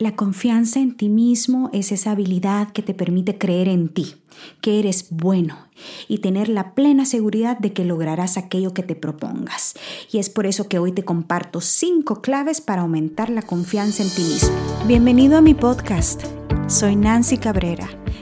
La confianza en ti mismo es esa habilidad que te permite creer en ti, que eres bueno y tener la plena seguridad de que lograrás aquello que te propongas. Y es por eso que hoy te comparto cinco claves para aumentar la confianza en ti mismo. Bienvenido a mi podcast. Soy Nancy Cabrera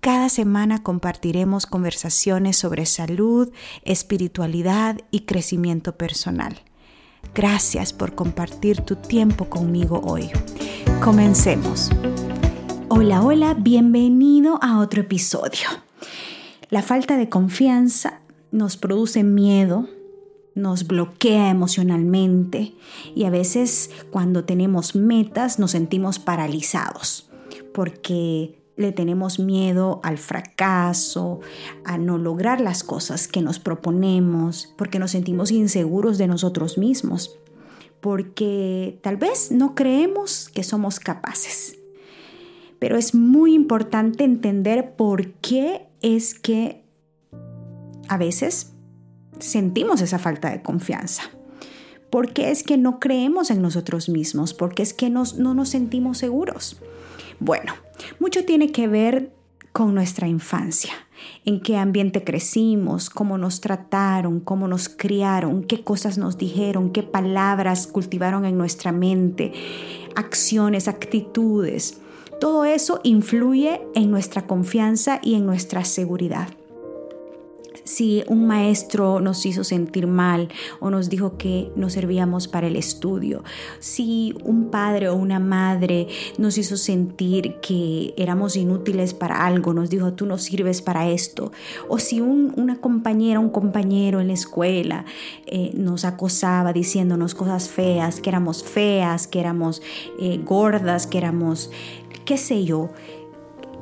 Cada semana compartiremos conversaciones sobre salud, espiritualidad y crecimiento personal. Gracias por compartir tu tiempo conmigo hoy. Comencemos. Hola, hola, bienvenido a otro episodio. La falta de confianza nos produce miedo, nos bloquea emocionalmente y a veces cuando tenemos metas nos sentimos paralizados porque le tenemos miedo al fracaso, a no lograr las cosas que nos proponemos, porque nos sentimos inseguros de nosotros mismos, porque tal vez no creemos que somos capaces. Pero es muy importante entender por qué es que a veces sentimos esa falta de confianza. ¿Por qué es que no creemos en nosotros mismos? ¿Por qué es que no nos sentimos seguros? Bueno, mucho tiene que ver con nuestra infancia, en qué ambiente crecimos, cómo nos trataron, cómo nos criaron, qué cosas nos dijeron, qué palabras cultivaron en nuestra mente, acciones, actitudes. Todo eso influye en nuestra confianza y en nuestra seguridad si un maestro nos hizo sentir mal o nos dijo que no servíamos para el estudio, si un padre o una madre nos hizo sentir que éramos inútiles para algo, nos dijo tú no sirves para esto, o si una compañera, un compañero en la escuela eh, nos acosaba diciéndonos cosas feas, que éramos feas, que éramos eh, gordas, que éramos, qué sé yo,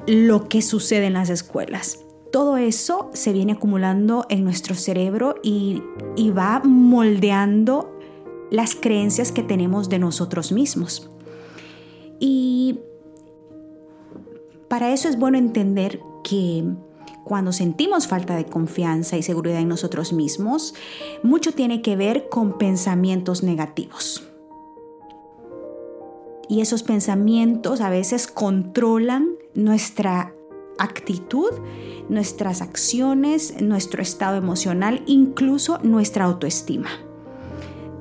lo que sucede en las escuelas todo eso se viene acumulando en nuestro cerebro y, va moldeando las creencias que tenemos de nosotros mismos. Y para eso es bueno entender que cuando sentimos falta de confianza y seguridad en nosotros mismos, mucho tiene que ver con pensamientos negativos. Y esos pensamientos a veces controlan nuestra actitud, nuestras acciones, nuestro estado emocional, incluso nuestra autoestima.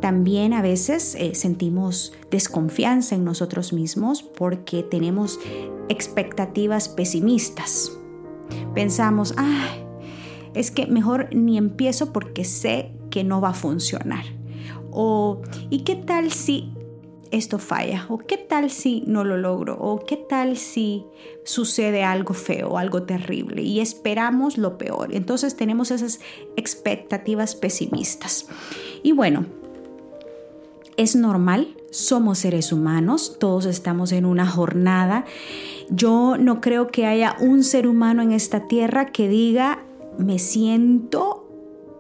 También a veces eh, sentimos desconfianza en nosotros mismos porque tenemos expectativas pesimistas. Pensamos, ay, es que mejor ni empiezo porque sé que no va a funcionar. O, ¿y qué tal si esto falla? ¿O qué tal si no lo logro? ¿O qué tal si sucede algo feo, algo terrible? Y esperamos lo peor. Entonces tenemos esas expectativas pesimistas. Y bueno, es normal, somos seres humanos, todos estamos en una jornada. Yo no creo que haya un ser humano en esta tierra que diga, me siento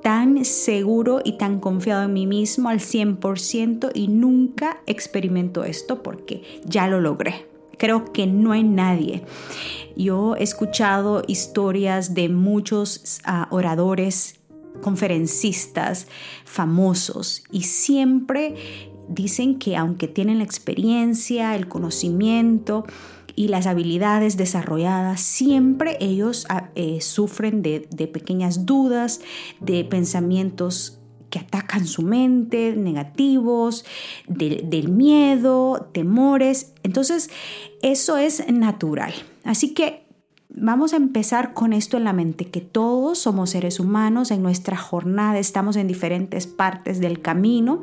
tan seguro y tan confiado en mí mismo al 100% y nunca experimento esto porque ya lo logré. Creo que no hay nadie. Yo he escuchado historias de muchos ah, oradores, conferencistas famosos y siempre dicen que aunque tienen la experiencia, el conocimiento, y las habilidades desarrolladas, siempre ellos ah, eh, sufren de, pequeñas dudas, de pensamientos que atacan su mente, negativos, del miedo, temores. Entonces, eso es natural. Así que vamos a empezar con esto en la mente, que todos somos seres humanos, en nuestra jornada estamos en diferentes partes del camino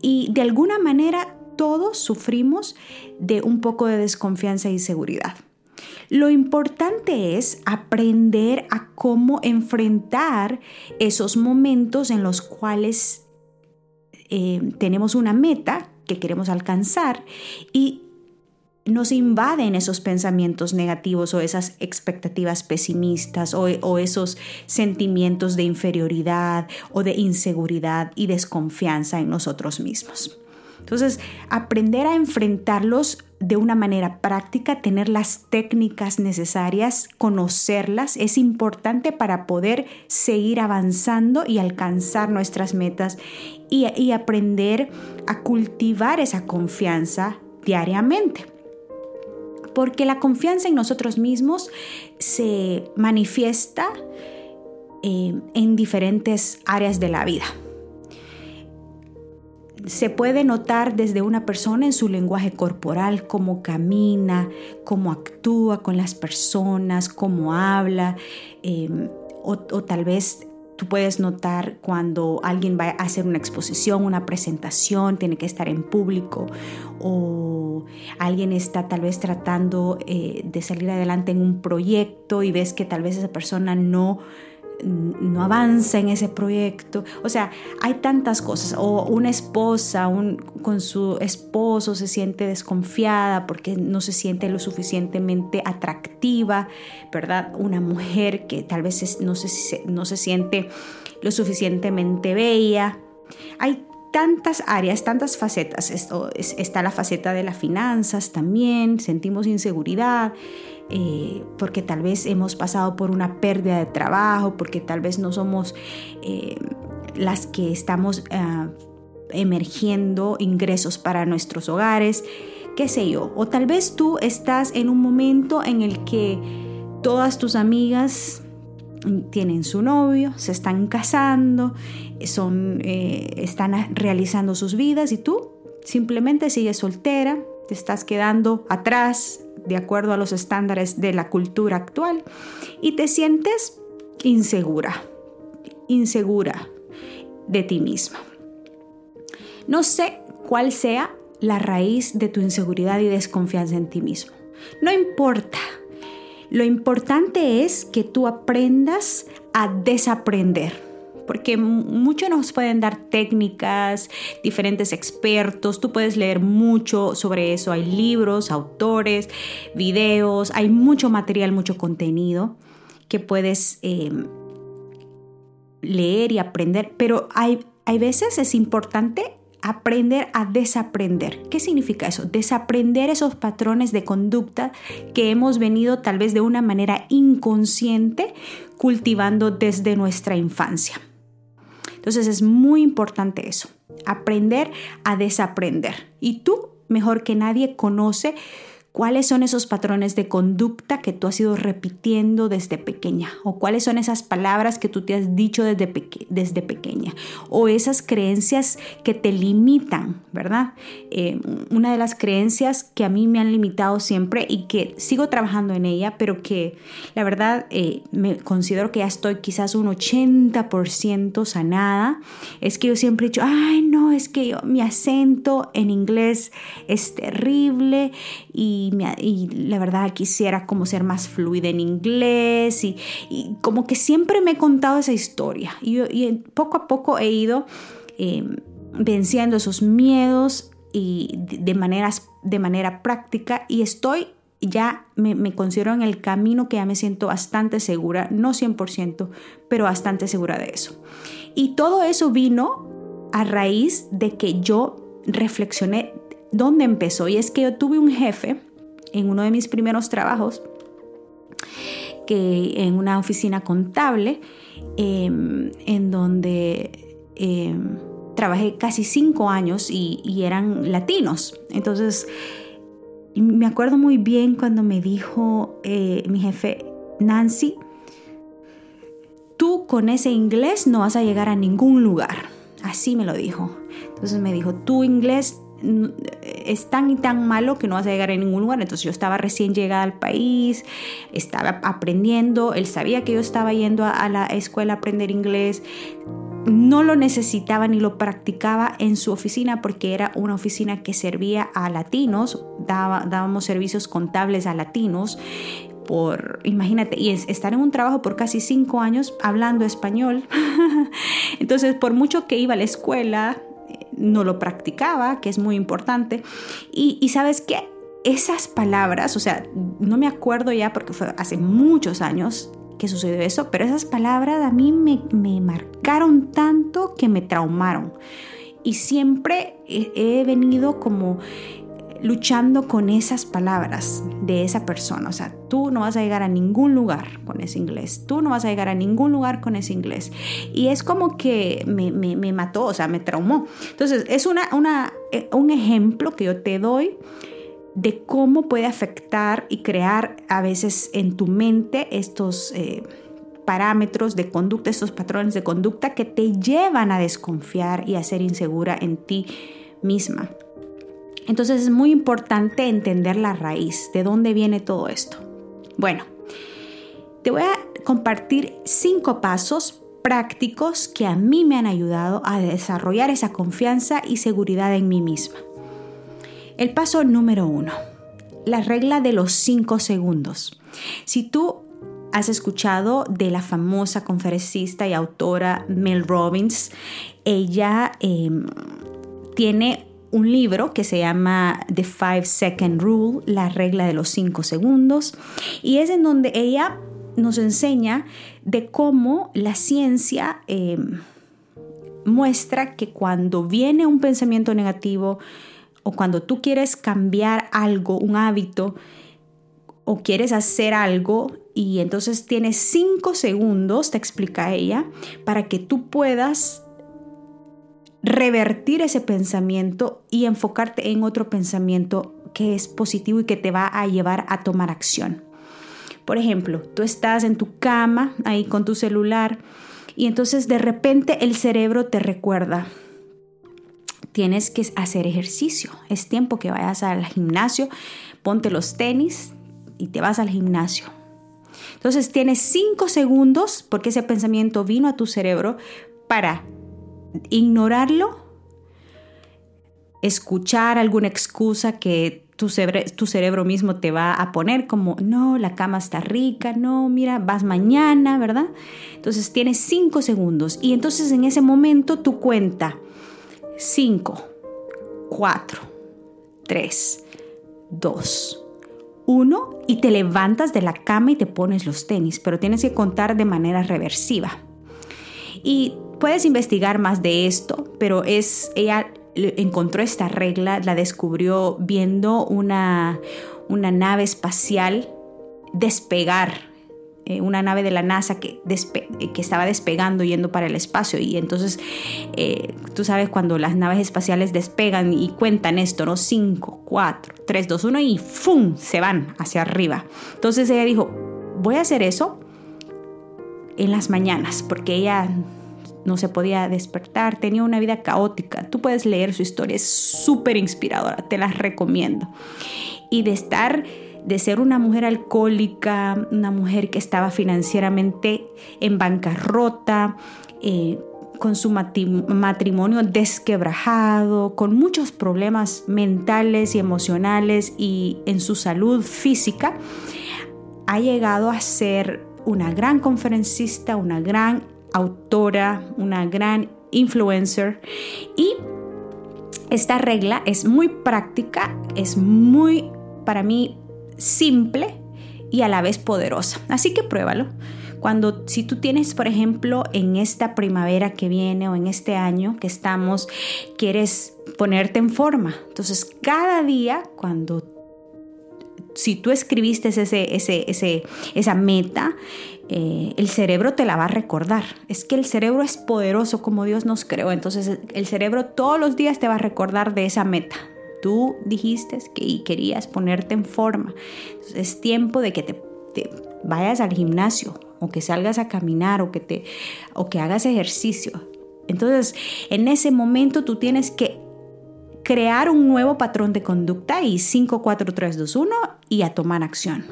y de alguna manera todos sufrimos de un poco de desconfianza y seguridad. Lo importante es aprender a cómo enfrentar esos momentos en los cuales eh, tenemos una meta que queremos alcanzar y nos invaden esos pensamientos negativos o esas expectativas pesimistas o, esos sentimientos de inferioridad o de inseguridad y desconfianza en nosotros mismos. Entonces, aprender a enfrentarlos de una manera práctica, tener las técnicas necesarias, conocerlas, es importante para poder seguir avanzando y alcanzar nuestras metas y, aprender a cultivar esa confianza diariamente. Porque la confianza en nosotros mismos se manifiesta eh, en diferentes áreas de la vida se puede notar desde una persona en su lenguaje corporal, cómo camina, cómo actúa con las personas, cómo habla, em, o, tal vez tú puedes notar cuando alguien va a hacer una exposición, una presentación, tiene que estar en público, o alguien está tal vez tratando eh, de salir adelante en un proyecto y ves que tal vez esa persona no no avanza en ese proyecto. O sea, hay tantas cosas. O una esposa con su esposo se siente desconfiada porque no se siente lo suficientemente atractiva, ¿verdad? Una mujer que tal vez no, se, no se siente lo suficientemente bella. Hay tantas áreas, tantas facetas. Esto, está la faceta de las finanzas también, sentimos inseguridad. Eh, porque tal vez hemos pasado por una pérdida de trabajo, porque tal vez no somos eh, las que estamos ah, emergiendo ingresos para nuestros hogares, qué sé yo. O tal vez tú estás en un momento en el que todas tus amigas tienen su novio, se están casando, son, eh, están realizando sus vidas y tú simplemente sigues soltera, te estás quedando atrás de acuerdo a los estándares de la cultura actual y te sientes insegura, insegura de ti misma. No sé cuál sea la raíz de tu inseguridad y desconfianza en ti mismo. No importa. Lo importante es que tú aprendas a desaprender porque mucho nos pueden dar técnicas, diferentes expertos, tú puedes leer mucho sobre eso, hay libros, autores, videos, hay mucho material, mucho contenido que puedes em, leer y aprender, pero hay, hay veces es importante aprender a desaprender. ¿Qué significa eso? Desaprender esos patrones de conducta que hemos venido tal vez de una manera inconsciente cultivando desde nuestra infancia. Entonces es muy importante eso, aprender a desaprender. Y tú, mejor que nadie, conoce ¿Cuáles son esos patrones de conducta que tú has ido repitiendo desde pequeña? ¿O cuáles son esas palabras que tú te has dicho desde, desde pequeña? ¿O esas creencias que te limitan, verdad? Eh, una de las creencias que a mí me han limitado siempre y que sigo trabajando en ella, pero que la verdad eh, me considero que ya estoy quizás un 80% sanada, es que yo siempre he dicho, ay no, es que yo, mi acento en inglés es terrible y y, la verdad quisiera como ser más fluida en inglés y, como que siempre me he contado esa historia y, poco a poco he ido em, venciendo esos miedos y de, maneras, de manera práctica y estoy ya me, me, considero en el camino que ya me siento bastante segura, no 100%, pero bastante segura de eso. Y todo eso vino a raíz de que yo reflexioné dónde empezó. Y es que yo tuve un jefe en uno de mis primeros trabajos, que en una oficina contable, em, en donde em, trabajé casi cinco años y, eran latinos. Entonces, me acuerdo muy bien cuando me dijo eh, mi jefe, Nancy, tú con ese inglés no vas a llegar a ningún lugar. Así me lo dijo. Entonces me dijo, tu inglés es tan y tan malo que no vas a llegar a ningún lugar. Entonces yo estaba recién llegada al país, estaba aprendiendo, él sabía que yo estaba yendo a, la escuela a aprender inglés, no lo necesitaba ni lo practicaba en su oficina porque era una oficina que servía a latinos, dábamos servicios contables a latinos. Por, imagínate, y estar en un trabajo por casi cinco años hablando español. Entonces, por mucho que iba a la escuela, no lo practicaba, que es muy importante. Y, sabes qué, esas palabras, o sea, no me acuerdo ya porque fue hace muchos años que sucedió eso, pero esas palabras a mí me, me marcaron tanto que me traumaron. Y siempre he venido como luchando con esas palabras de esa persona. O sea, tú no vas a llegar a ningún lugar con ese inglés. Tú no vas a llegar a ningún lugar con ese inglés. Y es como que me, me, mató, o sea, me traumó. Entonces, es una, una, eh, un ejemplo que yo te doy de cómo puede afectar y crear a veces en tu mente estos... Eh, parámetros de conducta, estos patrones de conducta que te llevan a desconfiar y a ser insegura en ti misma. Entonces es muy importante entender la raíz, de dónde viene todo esto. Bueno, te voy a compartir cinco pasos prácticos que a mí me han ayudado a desarrollar esa confianza y seguridad en mí misma. El paso número uno, la regla de los cinco segundos. Si tú has escuchado de la famosa conferencista y autora Mel Robbins, ella em, tiene un libro que se llama The Five Second Rule, la regla de los cinco segundos, y es en donde ella nos enseña de cómo la ciencia em, muestra que cuando viene un pensamiento negativo o cuando tú quieres cambiar algo, un hábito, o quieres hacer algo y entonces tienes cinco segundos, te explica ella, para que tú puedas revertir ese pensamiento y enfocarte en otro pensamiento que es positivo y que te va a llevar a tomar acción. Por ejemplo, tú estás en tu cama ahí con tu celular y entonces de repente el cerebro te recuerda, tienes que hacer ejercicio, es tiempo que vayas al gimnasio, ponte los tenis y te vas al gimnasio. Entonces tienes cinco segundos porque ese pensamiento vino a tu cerebro para ignorarlo, escuchar alguna excusa que tu cerebro, mismo te va a poner como, no, la cama está rica, no, mira, vas mañana, ¿verdad? Entonces tienes cinco segundos y entonces en ese momento tu cuenta cinco, cuatro, tres, dos, uno y te levantas de la cama y te pones los tenis, pero tienes que contar de manera reversiva. Y Puedes investigar más de esto, pero es ella encontró esta regla, la descubrió viendo una, una nave espacial despegar, eh, una nave de la NASA que, que, estaba despegando yendo para el espacio. Y entonces, eh, tú sabes, cuando las naves espaciales despegan y cuentan esto, ¿no? 5, 4, 3, 2, 1 y ¡fum! se van hacia arriba. Entonces ella dijo, voy a hacer eso en las mañanas, porque ella no se podía despertar, tenía una vida caótica. Tú puedes leer su historia, es súper inspiradora, te la recomiendo. Y de estar, de ser una mujer alcohólica, una mujer que estaba financieramente en bancarrota, eh, con su matrimonio desquebrajado, con muchos problemas mentales y emocionales y en su salud física, ha llegado a ser una gran conferencista, una gran autora, una gran influencer y esta regla es muy práctica, es muy para mí simple y a la vez poderosa. Así que pruébalo. Cuando si tú tienes, por ejemplo, en esta primavera que viene o en este año que estamos, quieres ponerte en forma. Entonces, cada día cuando si tú escribiste ese, ese, esa meta, eh, el cerebro te la va a recordar. Es que el cerebro es poderoso como Dios nos creó. Entonces el cerebro todos los días te va a recordar de esa meta. Tú dijiste que querías ponerte en forma. es tiempo de que te, vayas al gimnasio o que salgas a caminar o que, te, o que hagas ejercicio. Entonces en ese momento tú tienes que crear un nuevo patrón de conducta y 5, 4, 3, 2, 1 y a tomar acción.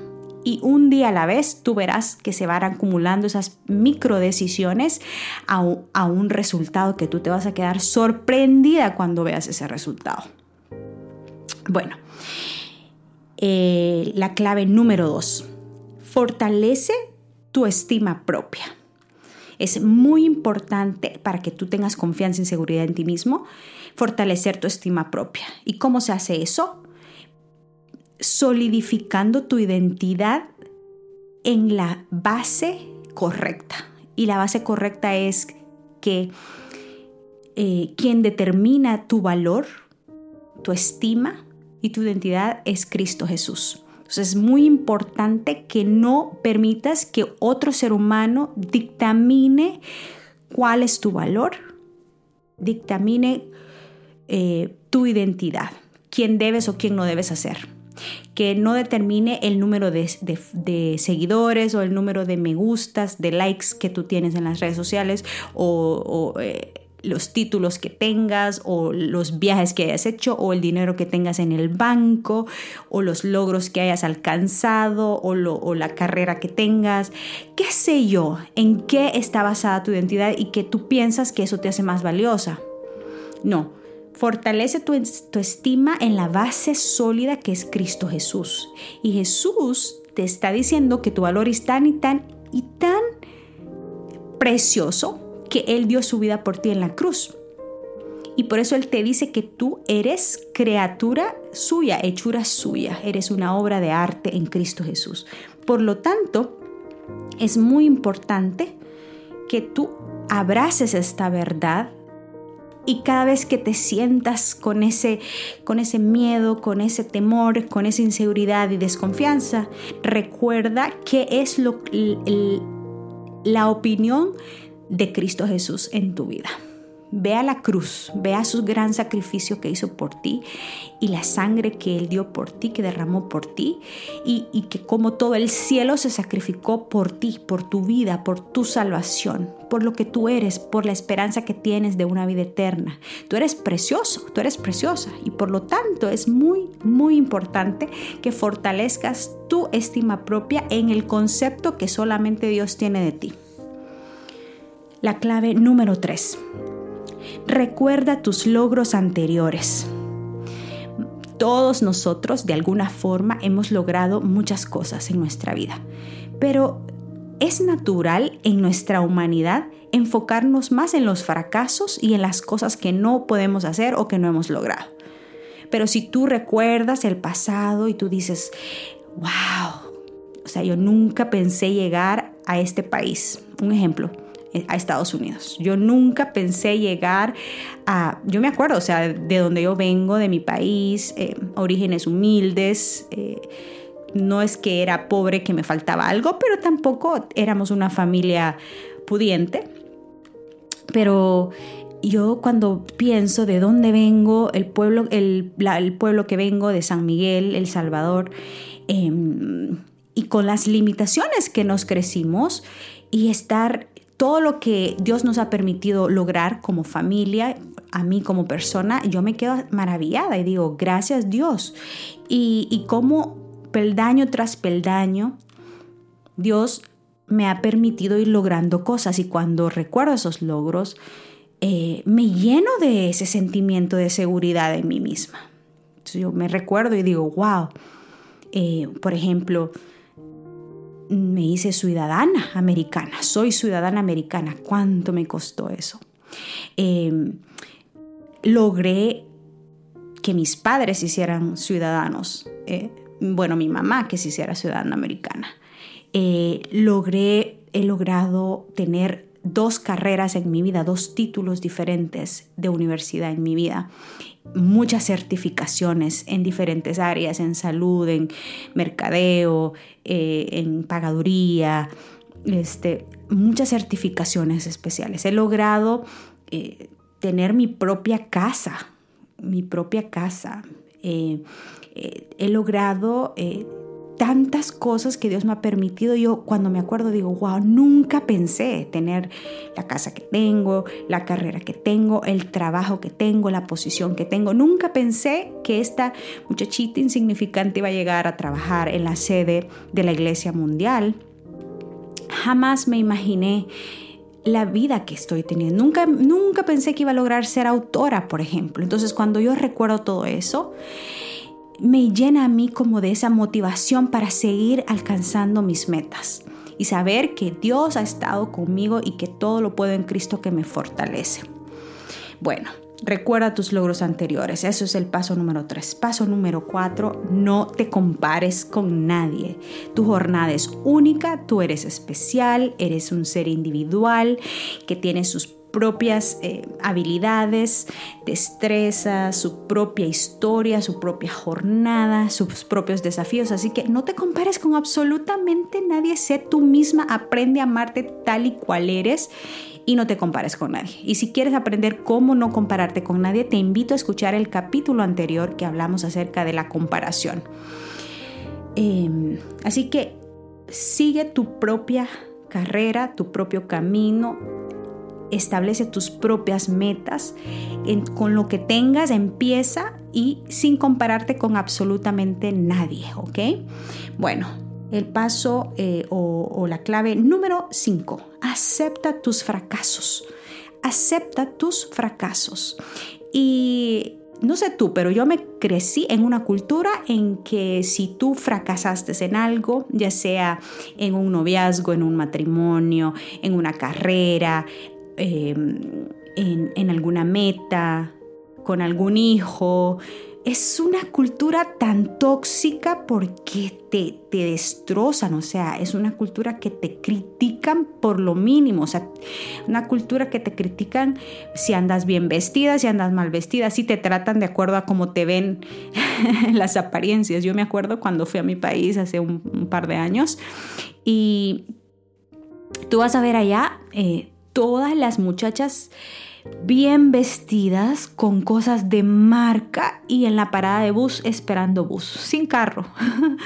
Y un día a la vez tú verás que se van acumulando esas micro decisiones a, un resultado que tú te vas a quedar sorprendida cuando veas ese resultado. Bueno, eh, la clave número dos, fortalece tu estima propia. Es muy importante para que tú tengas confianza y seguridad en ti mismo fortalecer tu estima propia. ¿Y cómo se hace eso? Solidificando tu identidad en la base correcta. Y la base correcta es que eh, quien determina tu valor, tu estima y tu identidad es Cristo Jesús. Entonces es muy importante que no permitas que otro ser humano dictamine cuál es tu valor, dictamine eh, tu identidad, quién debes o quién no debes hacer que no determine el número de, seguidores o el número de me gustas, de likes que tú tienes en las redes sociales o, eh, los títulos que tengas o los viajes que hayas hecho o el dinero que tengas en el banco o los logros que hayas alcanzado o, la carrera que tengas. ¿Qué sé yo? ¿En qué está basada tu identidad y que tú piensas que eso te hace más valiosa? No, Fortalece tu, estima en la base sólida que es Cristo Jesús. Y Jesús te está diciendo que tu valor es tan y tan y tan precioso que Él dio su vida por ti en la cruz. Y por eso Él te dice que tú eres criatura suya, hechura suya. Eres una obra de arte en Cristo Jesús. Por lo tanto, es muy importante que tú abraces esta verdad y cada vez que te sientas con ese, con ese miedo, con ese temor, con esa inseguridad y desconfianza, recuerda qué es lo, la opinión de Cristo Jesús en tu vida. Ve a la cruz, ve a su gran sacrificio que hizo por ti y la sangre que Él dio por ti, que derramó por ti y, y, que como todo el cielo se sacrificó por ti, por tu vida, por tu salvación, por lo que tú eres, por la esperanza que tienes de una vida eterna. Tú eres precioso, tú eres preciosa y por lo tanto es muy, muy importante que fortalezcas tu estima propia en el concepto que solamente Dios tiene de ti. La clave número 3 Recuerda tus logros anteriores. Todos nosotros de alguna forma hemos logrado muchas cosas en nuestra vida, pero es natural en nuestra humanidad enfocarnos más en los fracasos y en las cosas que no podemos hacer o que no hemos logrado. Pero si tú recuerdas el pasado y tú dices, wow, o sea, yo nunca pensé llegar a este país. Un ejemplo, a Estados Unidos. Yo nunca pensé llegar a, yo me acuerdo, o sea, de donde yo vengo, de mi país, eh, orígenes humildes. Eh, no es que era pobre, que me faltaba algo, pero tampoco éramos una familia pudiente. Pero yo cuando pienso de dónde vengo, el pueblo, el, pueblo que vengo de San Miguel, El Salvador, em, y con las limitaciones que nos crecimos y estar todo lo que Dios nos ha permitido lograr como familia, a mí como persona, yo me quedo maravillada y digo, gracias Dios. Y, como peldaño tras peldaño, Dios me ha permitido ir logrando cosas y cuando recuerdo esos logros, eh, me lleno de ese sentimiento de seguridad en mí misma. yo me recuerdo y digo, wow, eh, por ejemplo, me hice ciudadana americana, soy ciudadana americana. ¿Cuánto me costó eso? Em, logré que mis padres se hicieran ciudadanos, eh, bueno, mi mamá que se hiciera ciudadana americana. Eh, logré, he logrado tener dos carreras en mi vida, dos títulos diferentes de universidad en mi vida muchas certificaciones en diferentes áreas, en salud, en mercadeo, eh, en pagaduría, este, muchas certificaciones especiales. He logrado eh, tener mi propia casa, mi propia casa. Eh, he logrado tantas cosas que Dios me ha permitido. Yo cuando me acuerdo digo, wow, nunca pensé tener la casa que tengo, la carrera que tengo, el trabajo que tengo, la posición que tengo. Nunca pensé que esta muchachita insignificante iba a llegar a trabajar en la sede de la Iglesia Mundial. Jamás me imaginé la vida que estoy teniendo. Nunca, nunca pensé que iba a lograr ser autora, por ejemplo. Entonces, cuando yo recuerdo todo eso, me llena a mí como de esa motivación para seguir alcanzando mis metas y saber que Dios ha estado conmigo y que todo lo puedo en Cristo que me fortalece. Bueno, Recuerda tus logros anteriores. Eso es el paso número tres. Paso número cuatro, no te compares con nadie. Tu jornada es única, tú eres especial, eres un ser individual que tiene sus propias eh, habilidades, destrezas, su propia historia, su propia jornada, sus propios desafíos. Así que no te compares con absolutamente nadie. Sé tú misma, aprende a amarte tal y cual eres y no te compares con nadie. Y si quieres aprender cómo no compararte con nadie, te invito a escuchar el capítulo anterior que hablamos acerca de la comparación. Em, así que sigue tu propia carrera, tu propio camino, establece tus propias metas, con lo que tengas empieza y sin compararte con absolutamente nadie, ¿ok? Bueno, el paso eh, o, la clave número 5, acepta tus fracasos. Acepta tus fracasos. Y no sé tú, pero yo me crecí en una cultura en que si tú fracasaste en algo, ya sea en un noviazgo, en un matrimonio, en una carrera, em, en alguna meta, con algún hijo, es una cultura tan tóxica porque te, te, destrozan, o sea, es una cultura que te critican por lo mínimo, o sea, una cultura que te critican si andas bien vestida, si andas mal vestida, si te tratan de acuerdo a cómo te ven las apariencias. Yo me acuerdo cuando fui a mi país hace un, par de años y tú vas a ver allá eh, todas las muchachas bien vestidas con cosas de marca y en la parada de bus esperando bus, sin carro.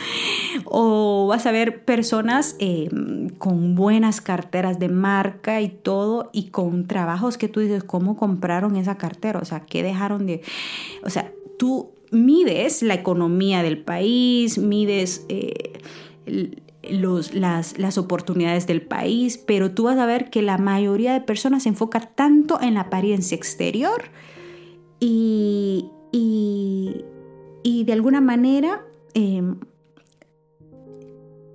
o vas a ver personas em, con buenas carteras de marca y todo y con trabajos que tú dices, ¿cómo compraron esa cartera? O sea, ¿qué dejaron de...? O sea, tú mides la economía del país, mides... Eh, las, oportunidades del país, pero tú vas a ver que la mayoría de personas se enfoca tanto en la apariencia exterior y, y, de alguna manera em,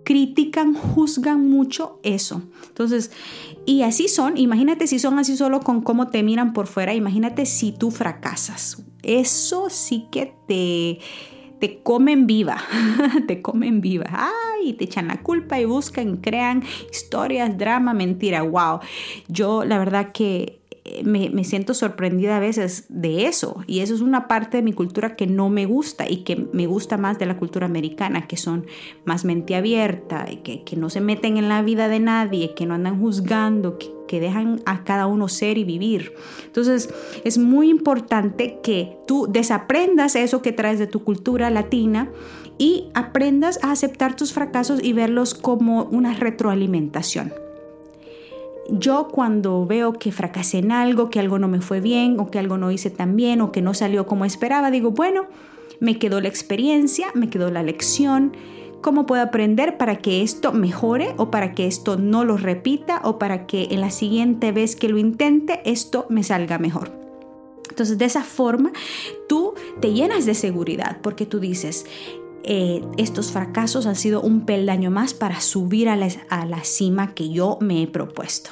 critican, juzgan mucho eso. Entonces, y así son, imagínate si son así solo con cómo te miran por fuera, imagínate si tú fracasas. Eso sí que te te comen viva, te comen viva, ay, te echan la culpa y buscan, crean historias, drama, mentira, wow. Yo la verdad que me, siento sorprendida a veces de eso y eso es una parte de mi cultura que no me gusta y que me gusta más de la cultura americana, que son más mente abierta, que, que no se meten en la vida de nadie, que no andan juzgando, que, que dejan a cada uno ser y vivir. Entonces es muy importante que tú desaprendas eso que traes de tu cultura latina y aprendas a aceptar tus fracasos y verlos como una retroalimentación yo cuando veo que fracasé en algo, que algo no me fue bien o que algo no hice tan bien o que no salió como esperaba, digo, bueno, me quedó la experiencia, me quedó la lección, ¿cómo puedo aprender para que esto mejore o para que esto no lo repita o para que en la siguiente vez que lo intente esto me salga mejor? Entonces, de esa forma, tú te llenas de seguridad porque tú dices, eh, estos fracasos han sido un peldaño más para subir a la, a la cima que yo me he propuesto.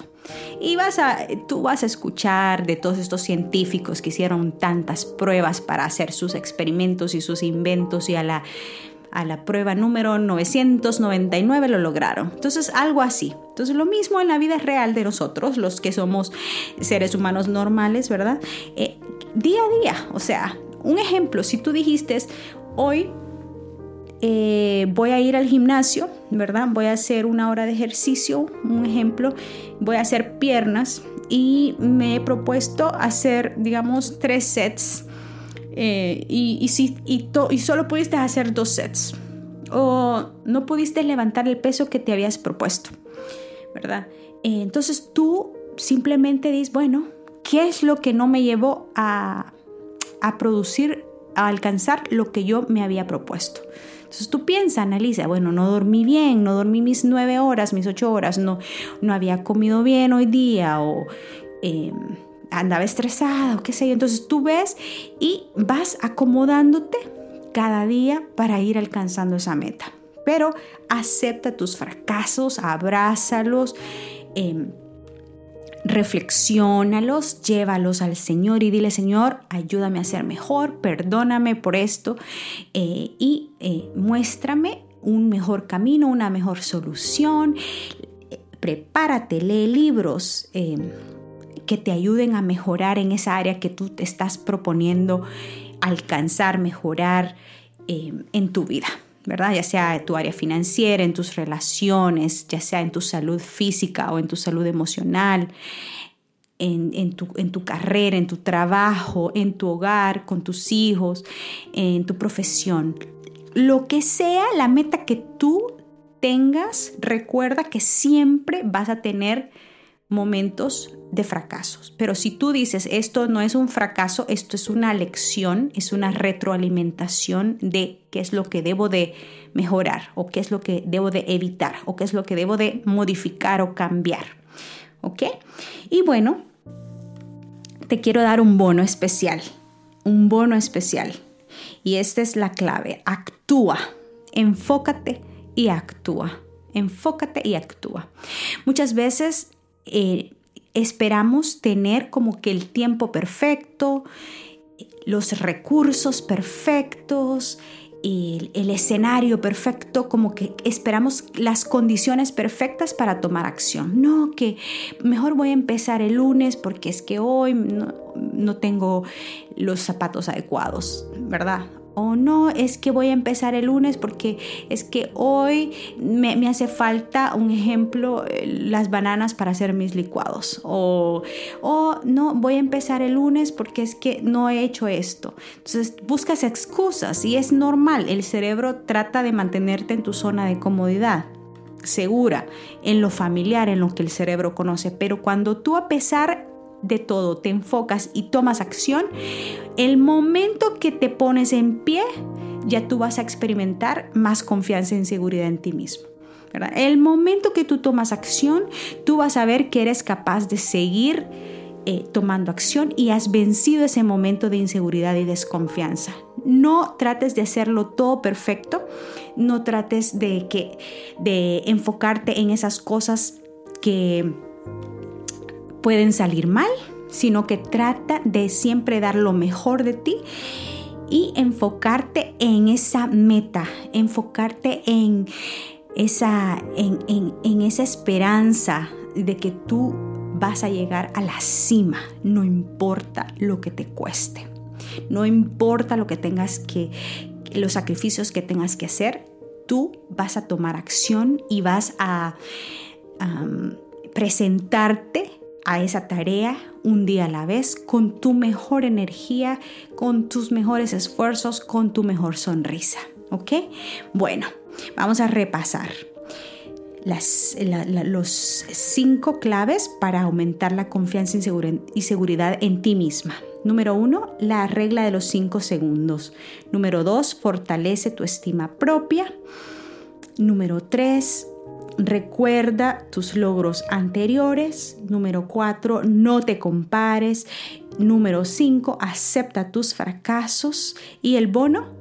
Y vas a, tú vas a escuchar de todos estos científicos que hicieron tantas pruebas para hacer sus experimentos y sus inventos y a la, a la prueba número 999 lo lograron. Entonces, algo así. Entonces, lo mismo en la vida real de nosotros, los que somos seres humanos normales, ¿verdad? Eh, día a día, o sea, un ejemplo, si tú dijiste, hoy eh, voy a ir al gimnasio, ¿verdad? Voy a hacer una hora de ejercicio, un ejemplo, voy a hacer piernas y me he propuesto hacer, digamos, tres sets eh, y, si, y, solo pudiste hacer dos sets o no pudiste levantar el peso que te habías propuesto, ¿verdad? Eh, entonces tú simplemente dices, bueno, ¿qué es lo que no me llevó a, a producir, a alcanzar lo que yo me había propuesto? Entonces tú piensas, analiza, bueno, no dormí bien, no dormí mis nueve horas, mis ocho horas, no, no había comido bien hoy día o em, andaba estresada qué sé yo. Entonces tú ves y vas acomodándote cada día para ir alcanzando esa meta. Pero acepta tus fracasos, abrázalos. Em, reflexiónalos, llévalos al Señor y dile, Señor, ayúdame a ser mejor, perdóname por esto eh, y eh, muéstrame un mejor camino, una mejor solución. Prepárate, lee libros eh, que te ayuden a mejorar en esa área que tú te estás proponiendo alcanzar, mejorar en tu vida. ¿Verdad? Ya sea en tu área financiera, en tus relaciones, ya sea en tu salud física o en tu salud emocional, en, tu, en, tu, carrera, en tu trabajo, en tu hogar, con tus hijos, en tu profesión. Lo que sea la meta que tú tengas, recuerda que siempre vas a tener momentos de fracasos. Pero si tú dices, esto no es un fracaso, esto es una lección, es una retroalimentación de qué es lo que debo de mejorar o qué es lo que debo de evitar o qué es lo que debo de modificar o cambiar. ¿Ok? Y bueno, te quiero dar un bono especial, un bono especial. Y esta es la clave, actúa, enfócate y actúa. Enfócate y actúa. Muchas veces eh, esperamos tener como que el tiempo perfecto, los recursos perfectos, el, escenario perfecto, como que esperamos las condiciones perfectas para tomar acción. No, que mejor voy a empezar el lunes porque es que hoy no tengo los zapatos adecuados, ¿verdad? O no, es que voy a empezar el lunes porque es que hoy me, hace falta, un ejemplo, eh, las bananas para hacer mis licuados. O, o no, voy a empezar el lunes porque es que no he hecho esto. Entonces buscas excusas y es normal. El cerebro trata de mantenerte en tu zona de comodidad segura, en lo familiar, en lo que el cerebro conoce. Pero cuando tú a pesar de todo, te enfocas y tomas acción, el momento que te pones en pie, ya tú vas a experimentar más confianza y seguridad en ti mismo. El momento que tú tomas acción, tú vas a ver que eres capaz de seguir eh, tomando acción y has vencido ese momento de inseguridad y desconfianza. No trates de hacerlo todo perfecto, no trates de, que, de enfocarte en esas cosas que pueden salir mal, sino que trata de siempre dar lo mejor de ti y enfocarte en esa meta, enfocarte en esa, en, esa esperanza de que tú vas a llegar a la cima, no importa lo que te cueste, no importa lo que tengas que, los sacrificios que tengas que hacer, tú vas a tomar acción y vas a presentarte a esa tarea un día a la vez con tu mejor energía, con tus mejores esfuerzos, con tu mejor sonrisa. ¿Ok? Bueno, vamos a repasar. Las, los cinco claves para aumentar la confianza y seguridad en ti misma. Número uno, la regla de los cinco segundos. Número dos, fortalece tu estima propia. Número tres, Recuerda tus logros anteriores. Número 4, no te compares. Número 5, acepta tus fracasos. Y el bono,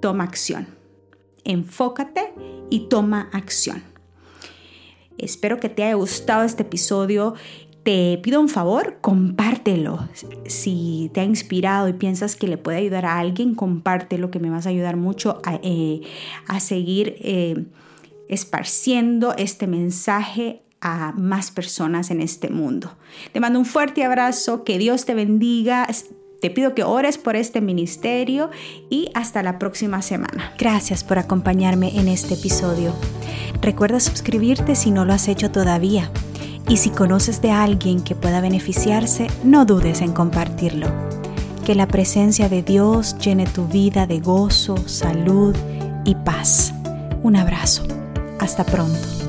toma acción. Enfócate y toma acción. Espero que te haya gustado este episodio. Te pido un favor, compártelo. Si te ha inspirado y piensas que le puede ayudar a alguien, compártelo, que me vas a ayudar mucho a, eh, seguir. Eh, esparciendo este mensaje a más personas en este mundo. Te mando un fuerte abrazo, que Dios te bendiga. Te pido que ores por este ministerio y hasta la próxima semana. Gracias por acompañarme en este episodio. Recuerda suscribirte si no lo has hecho todavía. Y si conoces de alguien que pueda beneficiarse, no dudes en compartirlo. Que la presencia de Dios llene tu vida de gozo, salud y paz. Un abrazo. Hasta pronto.